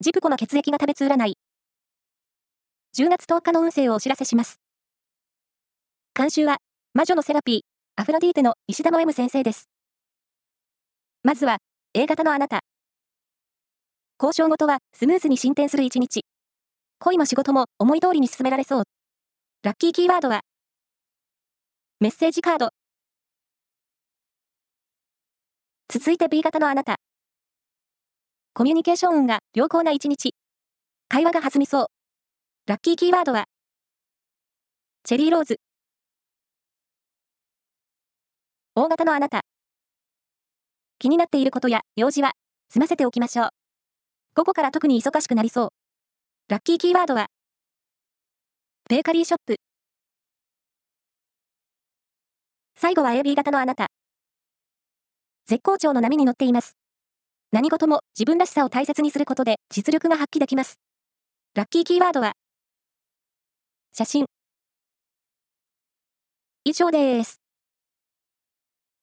ジプコの血液が食べつ占い。10月10日の運勢をお知らせします。監修は、魔女のセラピー、アフロディーテの石田の M 先生です。まずは、A 型のあなた。交渉事はスムーズに進展する一日。恋も仕事も思い通りに進められそう。ラッキーキーワードは、メッセージカード。続いて B 型のあなた。コミュニケーション運が良好な一日。会話が弾みそう。ラッキーキーワードは、チェリーローズ。大型のあなた。気になっていることや用事は、済ませておきましょう。午後から特に忙しくなりそう。ラッキーキーワードは、ベーカリーショップ。最後は AB 型のあなた。絶好調の波に乗っています。何事も自分らしさを大切にすることで実力が発揮できます。ラッキーキーワードは、写真。以上です。